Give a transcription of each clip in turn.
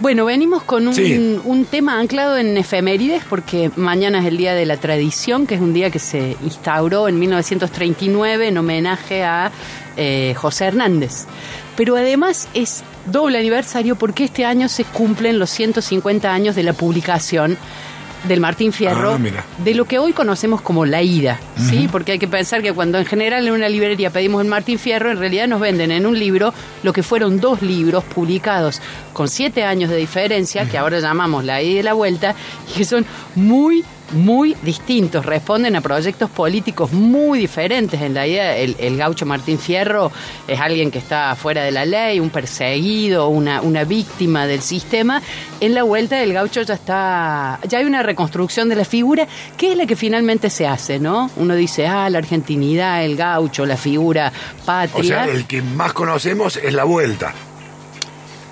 Bueno, venimos con un, un, tema anclado en efemérides porque mañana es el Día de la Tradición, que es un día que se instauró en 1939 en homenaje a eh, José Hernández. Pero además es doble aniversario porque este año se cumplen los 150 años de la publicación del Martín Fierro, Ah, de lo que hoy conocemos como la ida, ¿sí? Porque hay que pensar que cuando en general en una librería pedimos el Martín Fierro, en realidad nos venden en un libro lo que fueron dos libros publicados con siete años de diferencia, que ahora llamamos la ida y la vuelta, y que son muy muy distintos, responden a proyectos políticos muy diferentes. En la idea, el, el, gaucho Martín Fierro es alguien que está fuera de la ley, un perseguido, una, una víctima del sistema. En la vuelta del gaucho ya está, ya hay una reconstrucción de la figura, que es la que finalmente se hace, ¿no? Uno dice, ah, la argentinidad, el gaucho, la figura patria. O sea, el que más conocemos es la vuelta.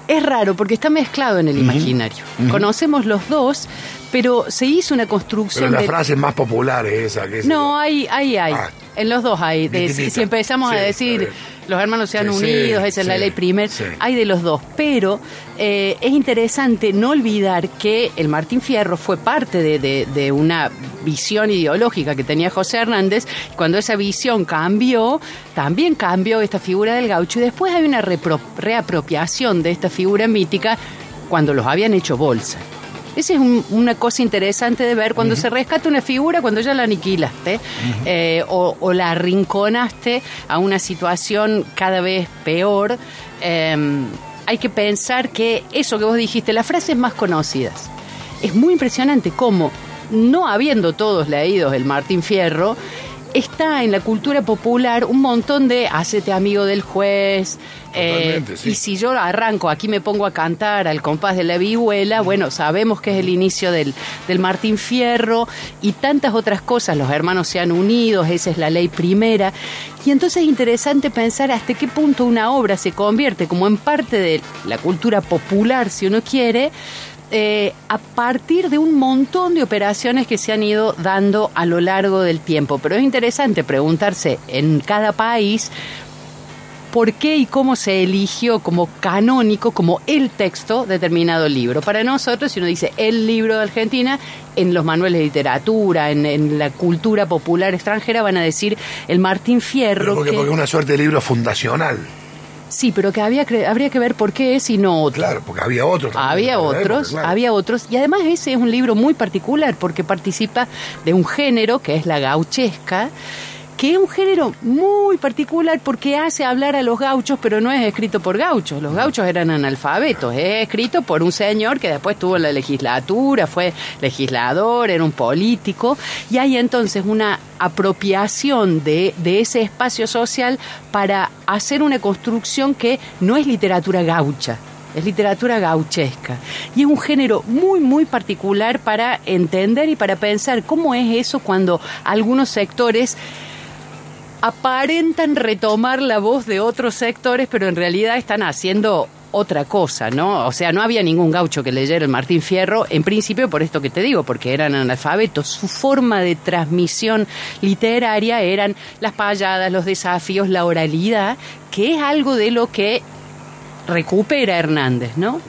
Es raro porque está mezclado en el imaginario. Uh -huh. Conocemos los dos, pero se hizo una construcción. Pero la de... frase más popular es esa. Que es no, hay, hay, hay. Ah. En los dos hay. De, si, empezamos sí, a decir los hermanos sean sí, unidos, esa es la ley primera, hay de los dos. Pero eh, es interesante no olvidar que el Martín Fierro fue parte de, de, de, una visión ideológica que tenía José Hernández. Cuando esa visión cambió, también cambió esta figura del gaucho y después hay una reapropiación de esta figura mítica cuando los habían hecho bolsa. Esa es un, una cosa interesante de ver cuando uh -huh. se rescata una figura, cuando ya la aniquilaste uh -huh. eh, o, o, la arrinconaste a una situación cada vez peor. Eh, hay que pensar que eso que vos dijiste, las frases más conocidas, es muy impresionante cómo, no habiendo todos leído el Martín Fierro, está en la cultura popular un montón de hacete amigo del juez. Eh, sí. Y si yo arranco, aquí me pongo a cantar al compás de la vihuela, bueno, sabemos que es el inicio del, del Martín Fierro y tantas otras cosas. Los hermanos se han unido, esa es la ley primera. Y entonces es interesante pensar hasta qué punto una obra se convierte como en parte de la cultura popular, si uno quiere, eh, a partir de un montón de operaciones que se han ido dando a lo largo del tiempo. Pero es interesante preguntarse en cada país por qué y cómo se eligió como canónico, como el texto determinado libro. Para nosotros, si uno dice el libro de Argentina, en los manuales de literatura, en, en la cultura popular extranjera, van a decir el Martín Fierro. Pero porque, que... porque es una suerte de libro fundacional. Sí, pero que había habría que ver por qué es y no otro. Claro, porque había otros. Había otros, época, claro. había otros. Y además ese es un libro muy particular porque participa de un género que es la gauchesca, que es un género muy particular porque hace hablar a los gauchos, pero no es escrito por gauchos. Los gauchos eran analfabetos. Es escrito por un señor que después tuvo la legislatura, fue legislador, era un político. Y hay entonces una apropiación de, de ese espacio social para hacer una construcción que no es literatura gaucha, es literatura gauchesca. Y es un género muy, muy particular para entender y para pensar cómo es eso cuando algunos sectores aparentan retomar la voz de otros sectores, pero en realidad están haciendo otra cosa, ¿no? O sea, no había ningún gaucho que leyera el Martín Fierro, en principio por esto que te digo, porque eran analfabetos. Su forma de transmisión literaria eran las payadas, los desafíos, la oralidad, que es algo de lo que recupera Hernández, ¿no?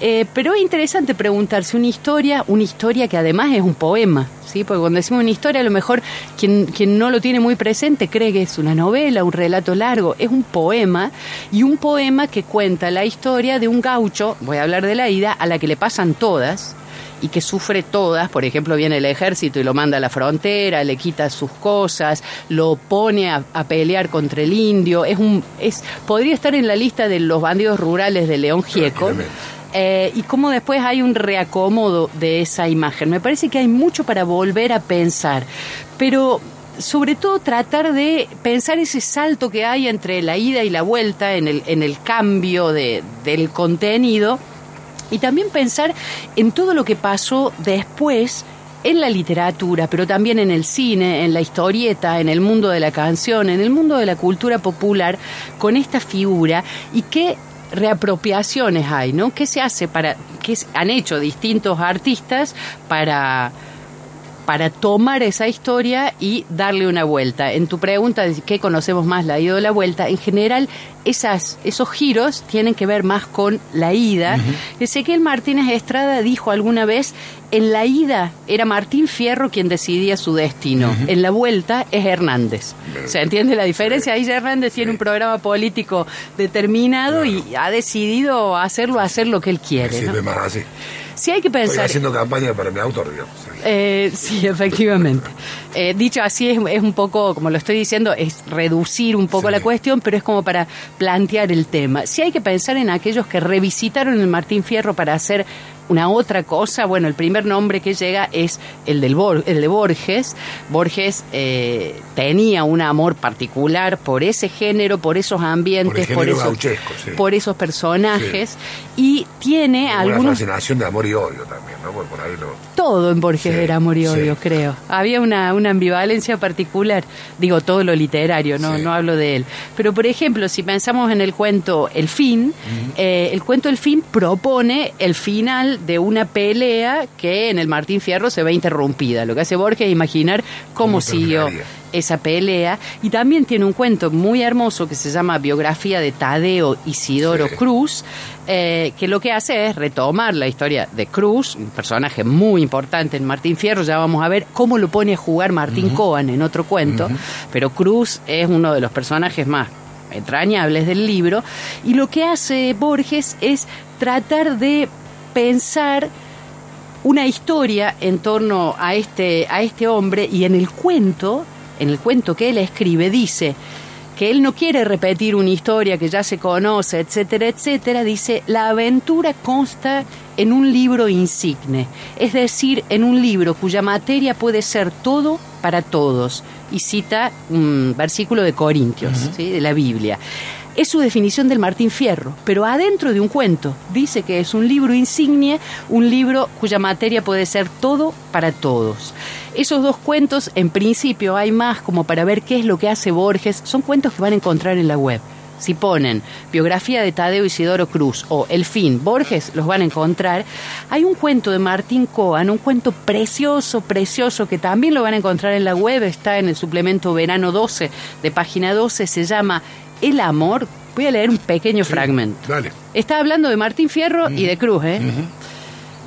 Eh, pero es interesante preguntarse una historia, una historia que además es un poema, ¿sí? Porque cuando decimos una historia, a lo mejor quien, quien no lo tiene muy presente cree que es una novela, un relato largo, es un poema, y un poema que cuenta la historia de un gaucho, voy a hablar de la ida, a la que le pasan todas, y que sufre todas, por ejemplo, viene el ejército y lo manda a la frontera, le quita sus cosas, lo pone a, a, pelear contra el indio, es un es podría estar en la lista de los bandidos rurales de León Gieco. Eh, y cómo después hay un reacomodo de esa imagen. Me parece que hay mucho para volver a pensar, pero sobre todo tratar de pensar ese salto que hay entre la ida y la vuelta en el, en el cambio de, del contenido y también pensar en todo lo que pasó después en la literatura, pero también en el cine, en la historieta, en el mundo de la canción, en el mundo de la cultura popular, con esta figura y qué reapropiaciones hay, ¿no? ¿Qué se hace para, qué han hecho distintos artistas para para tomar esa historia y darle una vuelta. En tu pregunta de qué conocemos más, la ida o la vuelta, en general esas, esos giros tienen que ver más con la ida. Ezequiel Martínez Estrada dijo alguna vez, en la ida era Martín Fierro quien decidía su destino, en la vuelta es Hernández. ¿Se entiende la diferencia? Ahí Hernández tiene un programa político determinado y ha decidido hacerlo, hacer lo que él quiere. más así. Sí hay que pensar... Estoy haciendo campaña para mi autor, eh, sí, efectivamente. Eh, dicho así, es, un poco, como lo estoy diciendo, es reducir un poco la cuestión, pero es como para plantear el tema. Sí hay que pensar en aquellos que revisitaron el Martín Fierro para hacer una otra cosa, bueno, el primer nombre que llega es el, del el de Borges. Borges eh, tenía un amor particular por ese género, por esos ambientes, por, esos, por esos personajes, y tiene alguna Una fascinación de amor y odio también, ¿no? Por ahí Todo en Borges era amor y odio, creo. Había una, una ambivalencia particular, digo, todo lo literario, no, no hablo de él. Pero, por ejemplo, si pensamos en el cuento El fin, eh, el cuento El fin propone el final de una pelea que en el Martín Fierro se ve interrumpida. Lo que hace Borges es imaginar cómo siguió esa pelea. Y también tiene un cuento muy hermoso que se llama Biografía de Tadeo Isidoro Cruz, eh, que lo que hace es retomar la historia de Cruz, un personaje muy importante en Martín Fierro. Ya vamos a ver cómo lo pone a jugar Martín Coan en otro cuento. Pero Cruz es uno de los personajes más entrañables del libro. Y lo que hace Borges es tratar de pensar una historia en torno a este, a este hombre y en el cuento, en el cuento que él escribe, dice que él no quiere repetir una historia que ya se conoce, etcétera, etcétera, dice, la aventura consta en un libro insigne, es decir, en un libro cuya materia puede ser todo para todos, y cita un versículo de Corintios, de la Biblia es su definición del Martín Fierro, pero adentro de un cuento. Dice que es un libro insignia, un libro cuya materia puede ser todo para todos. Esos dos cuentos, en principio, hay más como para ver qué es lo que hace Borges, son cuentos que van a encontrar en la web. Si ponen biografía de Tadeo Isidoro Cruz o El fin, Borges, los van a encontrar. Hay un cuento de Martín Coan, un cuento precioso, precioso, que también lo van a encontrar en la web, está en el suplemento Verano 12 de página 12, se llama el amor, voy a leer un pequeño fragmento. Está hablando de Martín Fierro y de Cruz, ¿eh?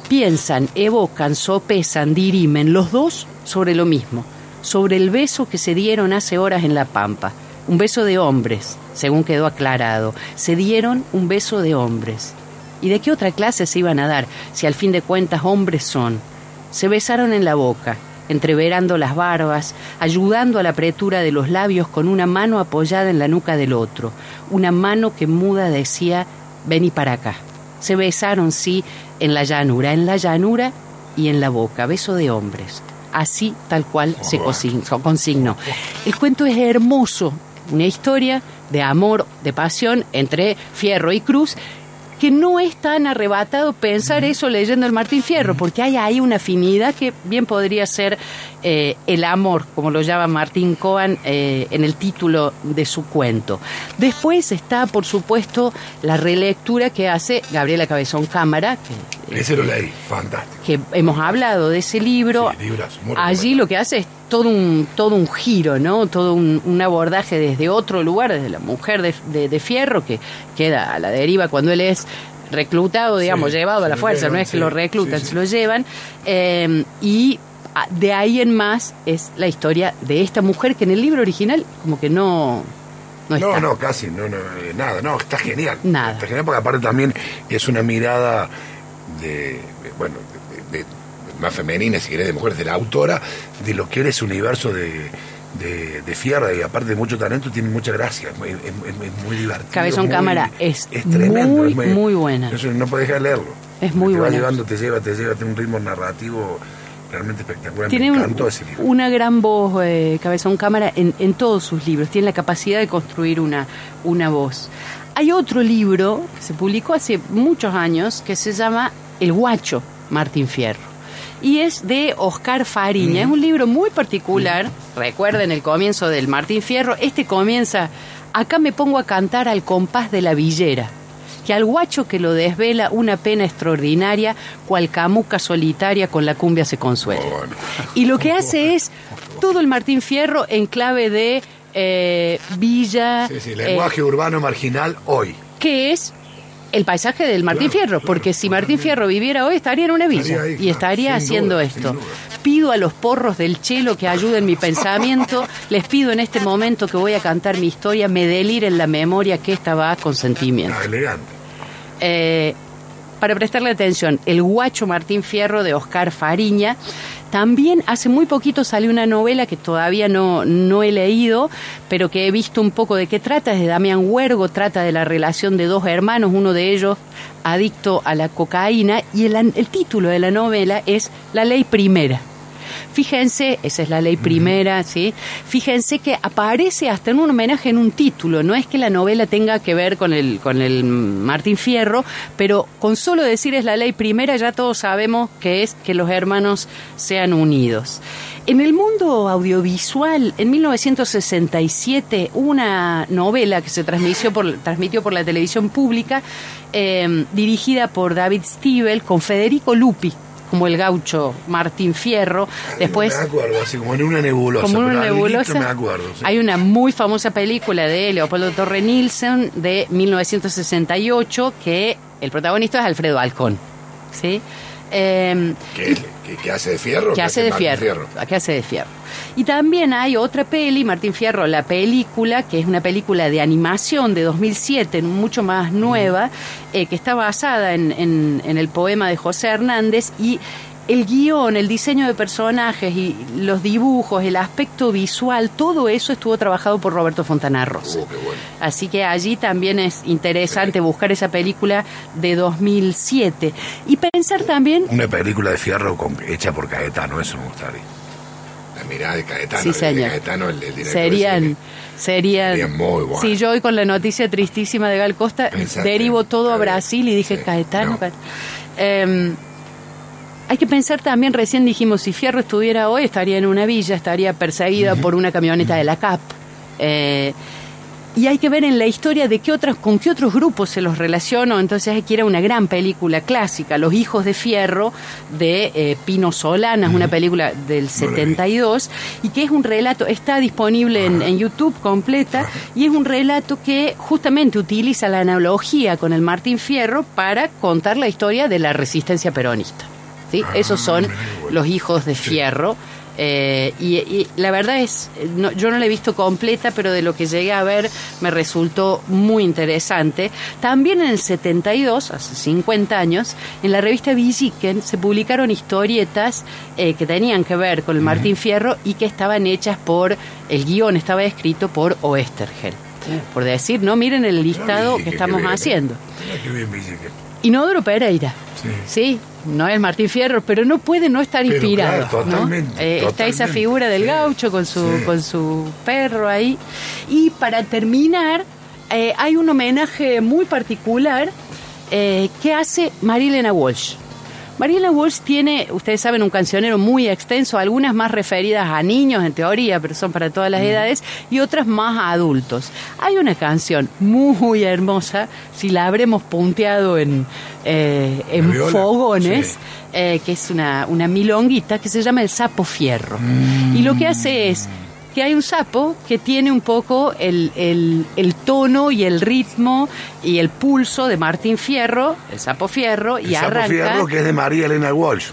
Piensan, evocan, sopesan, dirimen los dos sobre lo mismo, sobre el beso que se dieron hace horas en La Pampa. Un beso de hombres, según quedó aclarado. Se dieron un beso de hombres. ¿Y de qué otra clase se iban a dar si al fin de cuentas hombres son? Se besaron en la boca, entreverando las barbas, ayudando a la apretura de los labios con una mano apoyada en la nuca del otro, una mano que muda decía, vení para acá. Se besaron, sí, en la llanura, en la llanura y en la boca, beso de hombres. Así tal cual se consignó. El cuento es hermoso, una historia de amor, de pasión entre Fierro y Cruz, que no es tan arrebatado pensar eso leyendo el Martín Fierro, porque hay ahí una afinidad que bien podría ser eh, el amor, como lo llama Martín Coan eh, en el título de su cuento. Después está, por supuesto, la relectura que hace Gabriela Cabezón Cámara. Que, ese lo leí, fantástico. Que hemos hablado de ese libro. Allí lo que hace es todo un, todo un giro, ¿no? Todo un, abordaje desde otro lugar, desde la mujer de, Fierro, que queda a la deriva cuando él es reclutado, digamos, llevado a la fuerza, no es que lo reclutan, se lo llevan, eh, y de ahí en más es la historia de esta mujer que en el libro original como que no... No, no, no, casi, no, no, eh, nada, no, está genial. Nada. Está genial porque aparte también es una mirada de, bueno, de más femenina, si querés, de mujeres, de la autora, de lo que era ese universo de, de, Fierra y aparte de mucho talento, tiene mucha gracia, es, muy divertido. Cabezón Cámara es, tremendo, muy, muy, buena. no puedes dejar de leerlo. Es muy te buena. Va llevando, te lleva, te lleva, tiene un ritmo narrativo realmente espectacular. Tiene una gran voz, eh, Cabezón Cámara, en, en, todos sus libros. Tiene la capacidad de construir una, una voz. Hay otro libro que se publicó hace muchos años que se llama El Guacho, Martín Fierro y es de Oscar Fariña. Es un libro muy particular. Recuerden el comienzo del Martín Fierro. Este comienza, acá me pongo a cantar al compás de la villera que al guacho que lo desvela una pena extraordinaria, cual camuca solitaria con la cumbia se consuela. Y lo que hace es todo el Martín Fierro en clave de eh, villa. Sí, sí, lenguaje urbano marginal hoy. Que es el paisaje del Martín Fierro, porque si Martín Fierro viviera hoy estaría en una villa y estaría haciendo esto. Pido a los porros del chelo que ayuden mi pensamiento, les pido en este momento que voy a cantar mi historia, me deliren la memoria que esta va con sentimiento. Ah, elegante. Eh, para prestarle atención, El guacho Martín Fierro de Oscar Fariña. También hace muy poquito salió una novela que todavía no, no he leído, pero que he visto un poco de qué trata, es de Damián Huergo, trata de la relación de dos hermanos, uno de ellos adicto a la cocaína, y el, el título de la novela es La Ley Primera. Fíjense, esa es la ley primera, ¿sí? Fíjense que aparece hasta en un homenaje en un título, no es que la novela tenga que ver con el, con el Martín Fierro, pero con solo decir es la ley primera ya todos sabemos que es que los hermanos sean unidos. En el mundo audiovisual, en 1967, una novela que se transmitió por, transmitió por la televisión pública, eh, dirigida por David Stiebel, con Federico Lupi, como el gaucho Martín Fierro. Después, me acuerdo, así como en una nebulosa. Como una nebulosa. Me acuerdo, Hay una muy famosa película de Leopoldo Torre Nielsen de 1968 que el protagonista es Alfredo Alcón. ¿sí? Eh, ¿Qué, hace de fierro? Que hace de fierro, Que hace de fierro. Y también hay otra peli, Martín Fierro, la película, que es una película de animación de 2007, mucho más nueva, eh, que está basada en, en, el poema de José Hernández y el guion, el diseño de personajes y los dibujos, el aspecto visual, todo eso estuvo trabajado por Roberto Fontana Rosa. Oh, Así que allí también es interesante buscar esa película de 2007 y pensar también... Una película de fierro hecha por Caetano, eso me gustaría. La mirada de Caetano, sí, señor. Caetano el, director Serían... Serían, muy bueno. Si yo hoy con la noticia tristísima de Gal Costa derivo todo a Brasil y dije Caetano. Em, hay que pensar también, recién dijimos, si Fierro estuviera hoy, estaría en una villa, estaría perseguida por una camioneta de la CAP. Eh, y hay que ver en la historia de qué otras, con qué otros grupos se los relacionó. Entonces aquí era una gran película clásica, Los Hijos de Fierro, de eh, Pino Solana, es una película del 72, y que es un relato, está disponible en, en, YouTube completa, y es un relato que justamente utiliza la analogía con el Martín Fierro para contar la historia de la resistencia peronista. Ah, Esos son los hijos de Fierro. Eh, y, la verdad es, yo no la he visto completa, pero de lo que llegué a ver me resultó muy interesante. También en el 72, hace 50 años, en la revista Villiquen se publicaron historietas eh, que tenían que ver con el Martín Fierro y que estaban hechas por, el guion estaba escrito por Oestergel. Por decir, no, miren el listado que estamos haciendo. Inodoro Pereira. Sí. no es Martín Fierro, pero no puede no estar inspirado. Eh, está esa figura del gaucho con su, con su perro ahí. Y para terminar, eh, hay un homenaje muy particular eh, que hace Marilena Walsh. Mariela Walsh tiene, ustedes saben, un cancionero muy extenso, algunas más referidas a niños en teoría, pero son para todas las mm. edades, y otras más a adultos. Hay una canción muy hermosa, si la habremos punteado en, eh, en fogones, eh, que es una, una milonguita que se llama El Sapo Fierro. Y lo que hace es que hay un sapo que tiene un poco el, el, tono y el ritmo y el pulso de Martín Fierro, el sapo Fierro, y arranca... Sapo Fierro que es de María Elena Walsh.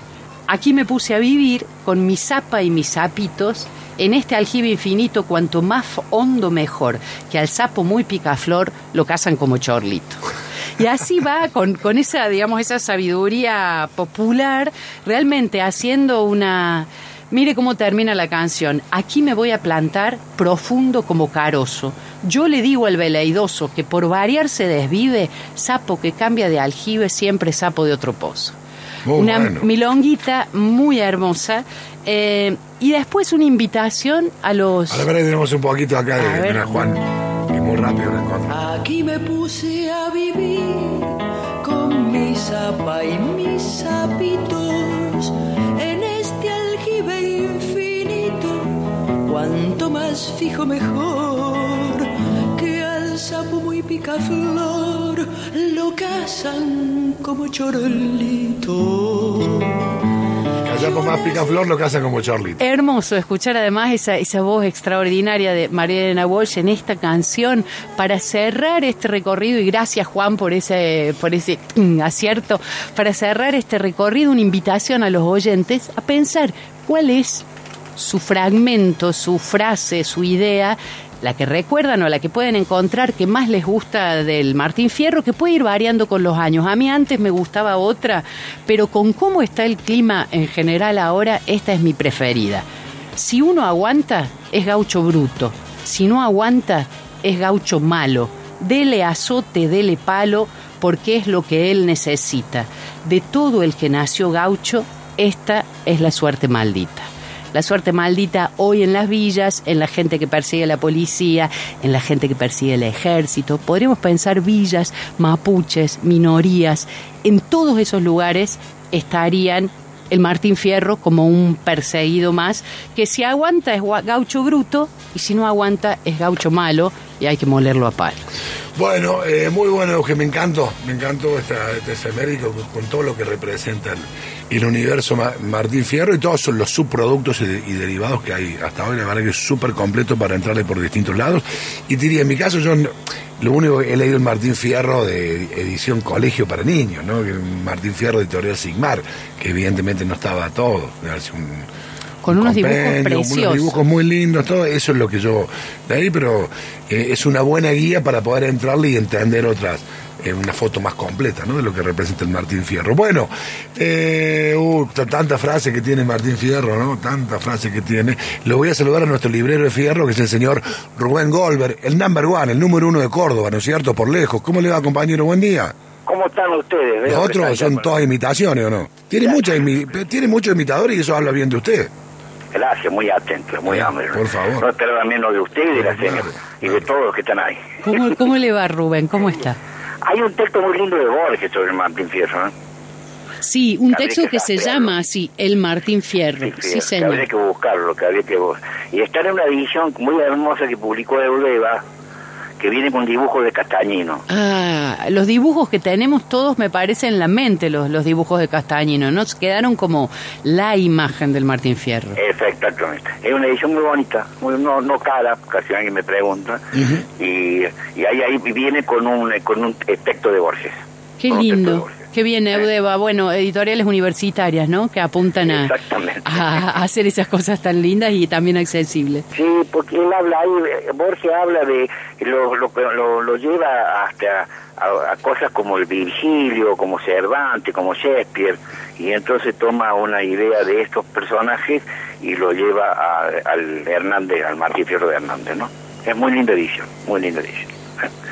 Aquí me puse a vivir con mi sapa y mis sapitos en este aljibe infinito, cuanto más hondo mejor, que al sapo muy picaflor lo cazan como chorlito. Y así va con, con esa, digamos, esa sabiduría popular, realmente haciendo una Mire cómo termina la canción. Aquí me voy a plantar profundo como carozo. Yo le digo al veleidoso que por variar se desvive, sapo que cambia de aljibe siempre sapo de otro pozo. una milonguita muy hermosa. Eh, y después una invitación a los... A ver, tenemos un poquito acá de, Juan. Y muy rápido Aquí me puse a vivir con mi sapa y mis sapitos cuanto más fijo mejor, que al sapo muy picaflor lo cazan como chorlito. Allá con más picaflor lo hacen como Charlito. Hermoso escuchar además esa, esa voz extraordinaria de María Elena Walsh en esta canción para cerrar este recorrido y gracias Juan por ese, por ese mm, acierto, para cerrar este recorrido una invitación a los oyentes a pensar cuál es su fragmento, su frase, su idea la que recuerdan o la que pueden encontrar que más les gusta del Martín Fierro, que puede ir variando con los años. A mí antes me gustaba otra, pero con cómo está el clima en general ahora, esta es mi preferida. Si uno aguanta, es gaucho bruto. Si no aguanta, es gaucho malo. Dele azote, dele palo, porque es lo que él necesita. De todo el que nació gaucho, esta es la suerte maldita la suerte maldita hoy en las villas, en la gente que persigue la policía, en la gente que persigue el ejército. Podríamos pensar villas, mapuches, minorías. En todos esos lugares estarían el Martín Fierro como un perseguido más, que si aguanta es gaucho bruto y si no aguanta es gaucho malo y hay que molerlo a palo. Bueno, eh, muy bueno, que me encantó, me encantó esta, este médico con todo lo que el, universo Martín Fierro y todos son los subproductos y, derivados que hay hasta hoy, la verdad que es súper completo para entrarle por distintos lados. Y diría, en mi caso yo lo único que he leído es Martín Fierro de edición colegio para niños, ¿no? Martín Fierro de Teoría Sigmar, que evidentemente no estaba todo, un con unos dibujos preciosos. Unos dibujos muy lindos, todo eso es lo que yo de ahí, pero eh, es una buena guía para poder entrarle y entender otras, eh, una foto más completa, ¿no? De lo que representa el Martín Fierro. Bueno, eh, uh, tanta frase que tiene Martín Fierro, ¿no? Tanta frase que tiene. Lo voy a saludar a nuestro librero de Fierro, que es el señor Rubén Goldberg, el number one, el número uno de Córdoba, ¿no es cierto? Por lejos. ¿Cómo le va, compañero? Buen día. ¿Cómo están ustedes? Los otros son todas imitaciones, ¿o no? Tiene, mucha tiene muchos imitadores y eso habla bien de usted. Gracias, muy atento, muy amable. Por favor. No espero también lo de usted y de la señora y de todos los que están ahí. ¿Cómo, ¿Cómo le va, Rubén? ¿Cómo está? Hay un texto muy lindo de Borges sobre el Martín Fierro, ¿no? Sí, un texto que, se llama así, El Martín Fierro. Sí, señor. Que habría que buscarlo, que habría que... Y está en una edición muy hermosa que publicó Eudeva, que viene con dibujos de Castañino. Ah, los dibujos que tenemos todos me parecen en la mente, los, los dibujos de Castañino, ¿no? Quedaron como la imagen del Martín Fierro. Exactamente. Es una edición muy bonita, muy, no, no cara, casi alguien me pregunta, y, y ahí, ahí viene con un, con un texto de Borges. Qué lindo. Qué bien, Eudeva. Bueno, editoriales universitarias, ¿no? Que apuntan a, a, hacer esas cosas tan lindas y también accesibles. Sí, porque él habla ahí, Borges habla de, lo, lo, lo lleva hasta a, cosas como el Virgilio, como Cervantes, como Shakespeare, y entonces toma una idea de estos personajes y lo lleva al Hernández, al Martín Fierro de Hernández, ¿no? Es muy linda edición, muy linda edición.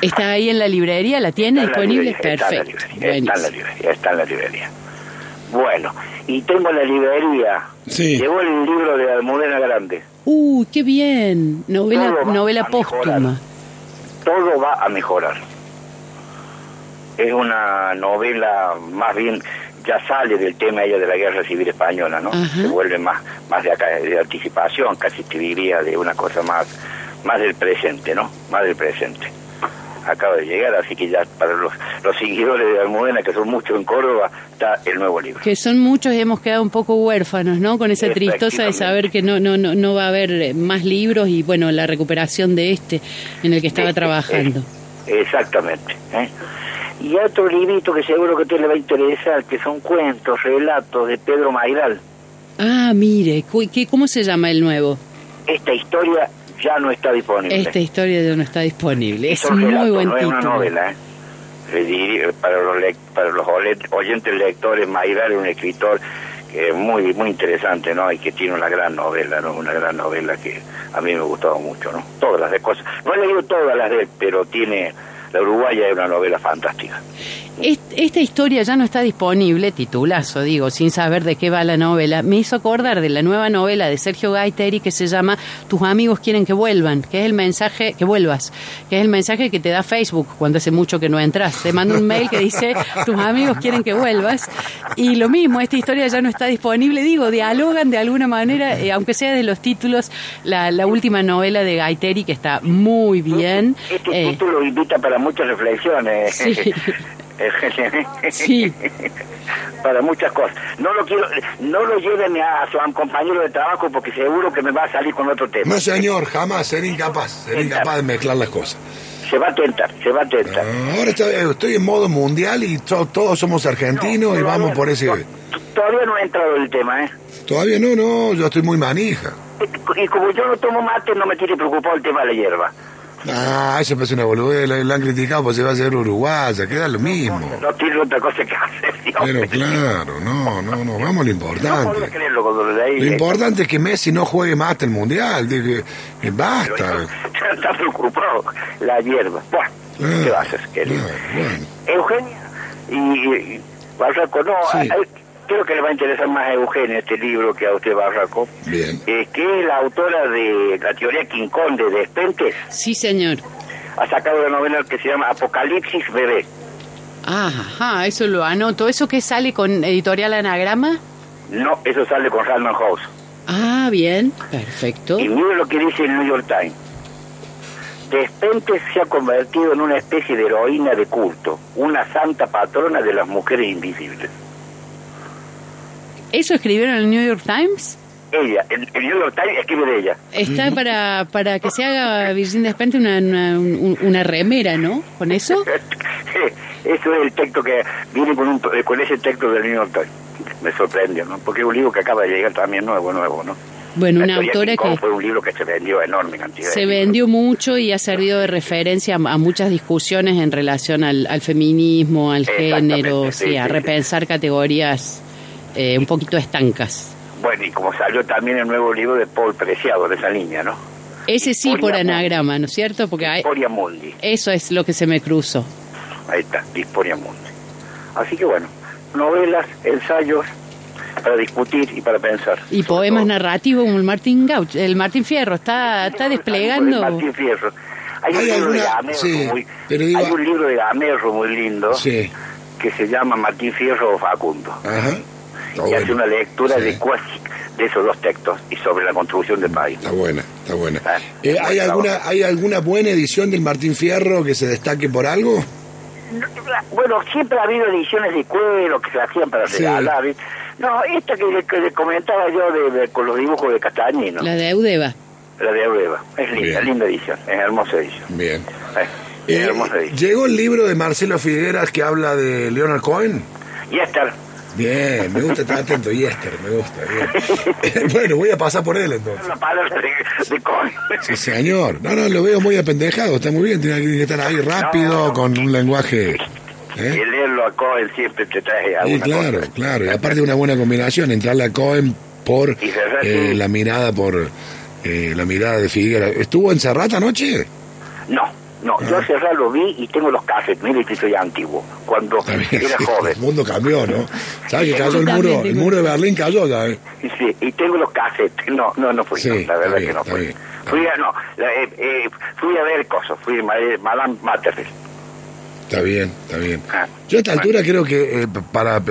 ¿Está ahí en la librería? ¿La tiene disponible? Perfecto. Está en, la librería, está en la librería, Bueno, y tengo la librería. Sí. Llegó el libro de Almudena Grande. ¡Uy, qué bien! Novela, novela póstuma. Todo va a mejorar. Es una novela más bien ya sale del tema ella de la guerra civil española, ¿no? Se vuelve más más de, de anticipación, casi te diría de una cosa más más del presente, ¿no? Más del presente acaba de llegar, así que ya para los, los seguidores de Almudena, que son muchos en Córdoba, está el nuevo libro. Que son muchos y hemos quedado un poco huérfanos, ¿no? Con esa tristosa de saber que no, no, no, no va a haber eh, más libros y, bueno, la recuperación de este en el que estaba este, trabajando. exactamente. ¿eh? Y otro librito que seguro que a usted le va a interesar, que son cuentos, relatos de Pedro Mairal. Ah, mire, ¿cómo se llama el nuevo? Esta historia ya no está disponible. Esta historia ya no está disponible. Es, un muy buen no título. Es una novela, ¿eh? Para los, para los oyentes lectores, Mayral es un escritor muy muy interesante, ¿no? Y que tiene una gran novela, ¿no? Una gran novela que a mí me ha gustado mucho, ¿no? Todas las de cosas. No he leído todas las de él, pero tiene... La Uruguaya es una novela fantástica. Esta historia ya no está disponible, titulazo, digo, sin saber de qué va la novela. Me hizo acordar de la nueva novela de Sergio Gaiteri que se llama Tus amigos quieren que vuelvan, que es el mensaje, que vuelvas, que es el mensaje que te da Facebook cuando hace mucho que no entras. Te manda un mail que dice Tus amigos quieren que vuelvas. Y lo mismo, esta historia ya no está disponible, digo, dialogan de alguna manera, eh, aunque sea de los títulos, la, última novela de Gaiteri que está muy bien. Este eh, título invita para muchas reflexiones. Sí. Sí. para muchas cosas. No lo quiero, no lo lleven a, su compañero de trabajo porque seguro que me va a salir con otro tema. No, señor, jamás, ser incapaz, ser incapaz de mezclar las cosas. Se va a tentar, se va a tentar. Ah, ahora estoy, en modo mundial y todos somos argentinos y vamos por ese... Todavía no ha entrado el tema, ¿eh? Todavía no, no, yo estoy muy manija. Y como yo no tomo mate, no me tiene preocupado el tema de la hierba. Ah, eso es una boludez, la, han criticado pues se va a hacer uruguaya, queda lo mismo. No, tiene otra cosa que hacer, Pero claro, no, no, no, vamos a lo importante. lo importante es que Messi no juegue más hasta el Mundial, de que, basta. Ya está preocupado la hierba. Bueno, ¿qué vas a hacer, Eugenia y, y Barraco, no, creo que le va a interesar más a Eugenia este libro que a usted, Barraco. Bien. Eh, que es la autora de la teoría King Kong de Despentes. Sí, señor. Ha sacado una novela que se llama Apocalipsis Bebé. Ajá, eso lo anoto. ¿Eso qué sale con editorial Anagrama? No, eso sale con Random House. Ah, bien, perfecto. Y mire lo que dice el New York Times. Despentes se ha convertido en una especie de heroína de culto, una santa patrona de las mujeres invisibles. ¿Eso escribieron en el New York Times? Ella, el, New York Times escribe de ella. Está para, para que se haga Virgin Despente una, una, una, remera, ¿no? ¿Con eso? eso es el texto que viene con, un, con ese texto del New York Times. Me sorprendió, ¿no? Porque es un libro que acaba de llegar también nuevo, nuevo, ¿no? Bueno, una autora que... Fue un libro que se vendió enorme cantidad. Se vendió mucho y ha servido de referencia a, muchas discusiones en relación al, al feminismo, al género, sí, a repensar categorías eh, un poquito estancas. Bueno, y como salió también el nuevo libro de Paul Preciado, de esa niña, ¿no? Ese sí por anagrama, ¿no es cierto? Porque hay... Mundi. Eso es lo que se me cruzó. Ahí está, Disporia Mundi. Así que bueno, novelas, ensayos para discutir y para pensar. Y poemas narrativos como el Martín Gauch, el Martín Fierro, está, está desplegando. El Martín Fierro. Hay, un libro de Gamerro muy, hay un libro de Gamerro muy lindo que se llama Martín Fierro o Facundo. Ajá y hace una lectura de de esos dos textos y sobre la construcción del país. Está buena, está buena. Ah, eh, ¿hay, alguna, ¿Hay alguna buena edición del Martín Fierro que se destaque por algo? Bueno, siempre ha habido ediciones de cuero que se hacían para regalar. No, esta que le, comentaba yo de, con los dibujos de Castañino. La de Eudeva. La de Eudeva. Es linda, linda edición, es hermosa edición. Bien. Eh, eh, hermosa edición. ¿Llegó el libro de Marcelo Figueras que habla de Leonard Cohen? Y está Bien, me gusta estar atento, Yester, me gusta, bien. bueno, voy a pasar por él entonces. La palabra de, de Sí, señor. No, no, lo veo muy apendejado, está muy bien, tiene que estar ahí rápido, con un lenguaje... ¿eh? Y leerlo a Cohen siempre te trae Sí, claro, claro, y aparte una buena combinación, entrarle a Cohen por eh, la mirada por eh, la mirada de Figuera. ¿Estuvo en Serrata anoche? No. No, yo hace rato lo vi y tengo los cassettes, mire que soy antiguo, cuando era joven. El mundo cambió, ¿no? ¿Sabes que cayó el muro? El muro de Berlín cayó ¿eh? Sí, y tengo los cassettes. No, no, no fui, la verdad que no fui. Fui a, no, eh, eh, fui a ver cosas, fui a Madame Matterfield. Está bien, está bien. Ah, yo a esta altura creo que eh, para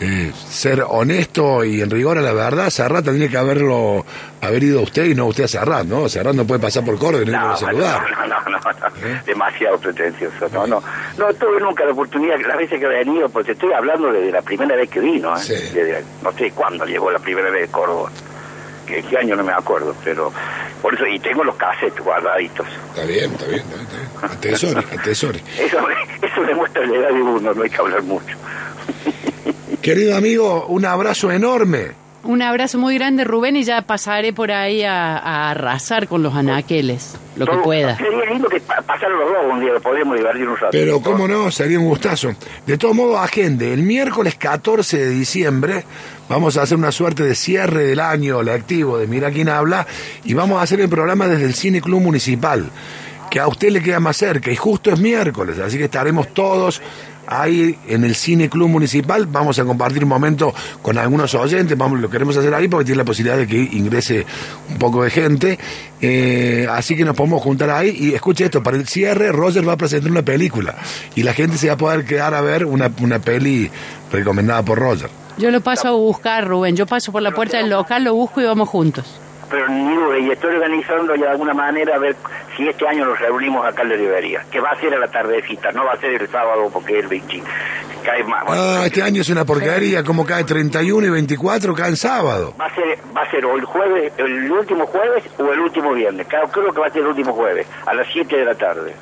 eh, ser honesto y en rigor a la verdad, Serrat tendría que haberlo haber ido a usted y no usted a Serrat, ¿no? Serrat no puede pasar por Córdoba y no, no saludar. No, no, no, ¿Eh? demasiado pretencioso. No, no, no tuve nunca la oportunidad, las veces que he venido, porque estoy hablando desde la primera vez que vino, ¿eh? no sé cuándo llegó la primera vez de Córdoba. ¿Qué, ¿Qué, año no me acuerdo, pero por eso, y tengo los cassettes guardaditos. Está bien, está bien, está bien. Atesore, Eso, eso demuestra la edad de uno, no hay que hablar mucho. Querido amigo, un abrazo enorme. Un abrazo muy grande, Rubén, y ya pasaré por ahí a, arrasar con los anaqueles, lo que pueda. Sería lindo que pasaran los dos un día, podríamos divertir un rato. Pero cómo no, sería un gustazo. De todos modos, agende, el miércoles 14 de diciembre vamos a hacer una suerte de cierre del año lectivo de Mira quién habla y vamos a hacer el programa desde el Cine Club Municipal, que a usted le queda más cerca y justo es miércoles, así que estaremos todos ahí en el Cine Club Municipal. Vamos a compartir un momento con algunos oyentes, vamos, lo queremos hacer ahí porque tiene la posibilidad de que ingrese un poco de gente. Eh, así que nos podemos juntar ahí y escuche esto, para el cierre Roger va a presentar una película y la gente se va a poder quedar a ver una, una peli recomendada por Roger. Yo lo paso a buscar, Rubén. Yo paso por la puerta del local, lo busco y vamos juntos pero ni y estoy organizando ya de alguna manera a ver si este año nos reunimos acá en la librería, que va a ser a la tardecita, no va a ser el sábado porque es el 20, cae más. Ah, este año es una porquería, como cae 31 y 24, cae en sábado. Va a ser, va a ser o el jueves, el último jueves o el último viernes. Creo que va a ser el último jueves, a las 7 de la tarde.